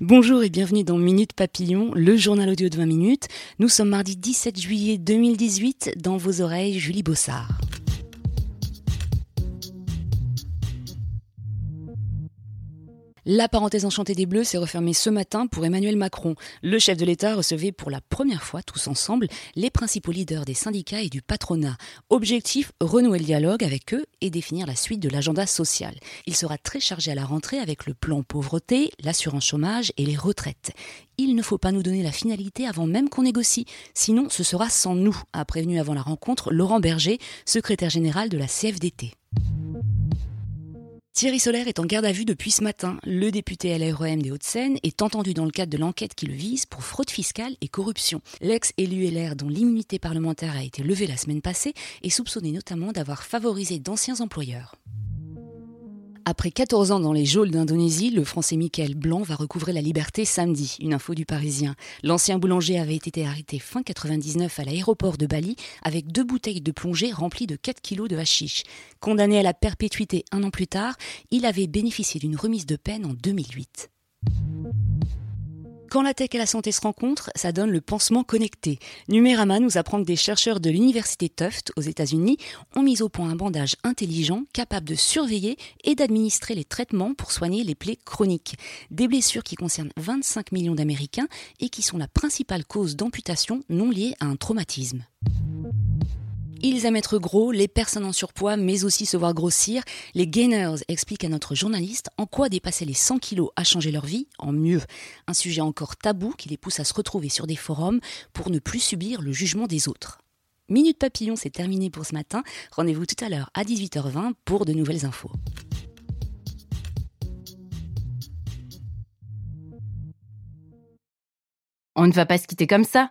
Bonjour et bienvenue dans Minute Papillon, le journal audio de 20 minutes. Nous sommes mardi 17 juillet 2018. Dans vos oreilles, Julie Bossard. La parenthèse enchantée des Bleus s'est refermée ce matin pour Emmanuel Macron. Le chef de l'État recevait pour la première fois, tous ensemble, les principaux leaders des syndicats et du patronat. Objectif, renouer le dialogue avec eux et définir la suite de l'agenda social. Il sera très chargé à la rentrée avec le plan pauvreté, l'assurance chômage et les retraites. Il ne faut pas nous donner la finalité avant même qu'on négocie, sinon ce sera sans nous, a prévenu avant la rencontre Laurent Berger, secrétaire général de la CFDT. Thierry Solaire est en garde à vue depuis ce matin. Le député LREM des Hauts-de-Seine est entendu dans le cadre de l'enquête qui le vise pour fraude fiscale et corruption. L'ex-élu LR, dont l'immunité parlementaire a été levée la semaine passée, est soupçonné notamment d'avoir favorisé d'anciens employeurs. Après 14 ans dans les geôles d'Indonésie, le français Michael Blanc va recouvrer la liberté samedi. Une info du Parisien. L'ancien boulanger avait été arrêté fin 99 à l'aéroport de Bali avec deux bouteilles de plongée remplies de 4 kilos de hashish. Condamné à la perpétuité un an plus tard, il avait bénéficié d'une remise de peine en 2008. Quand la tech et la santé se rencontrent, ça donne le pansement connecté. Numérama nous apprend que des chercheurs de l'université Tufts aux États-Unis ont mis au point un bandage intelligent capable de surveiller et d'administrer les traitements pour soigner les plaies chroniques. Des blessures qui concernent 25 millions d'Américains et qui sont la principale cause d'amputation non liée à un traumatisme. Ils aiment être gros, les personnes en surpoids, mais aussi se voir grossir. Les gainers expliquent à notre journaliste en quoi dépasser les 100 kilos a changé leur vie en mieux. Un sujet encore tabou qui les pousse à se retrouver sur des forums pour ne plus subir le jugement des autres. Minute Papillon, c'est terminé pour ce matin. Rendez-vous tout à l'heure à 18h20 pour de nouvelles infos. On ne va pas se quitter comme ça.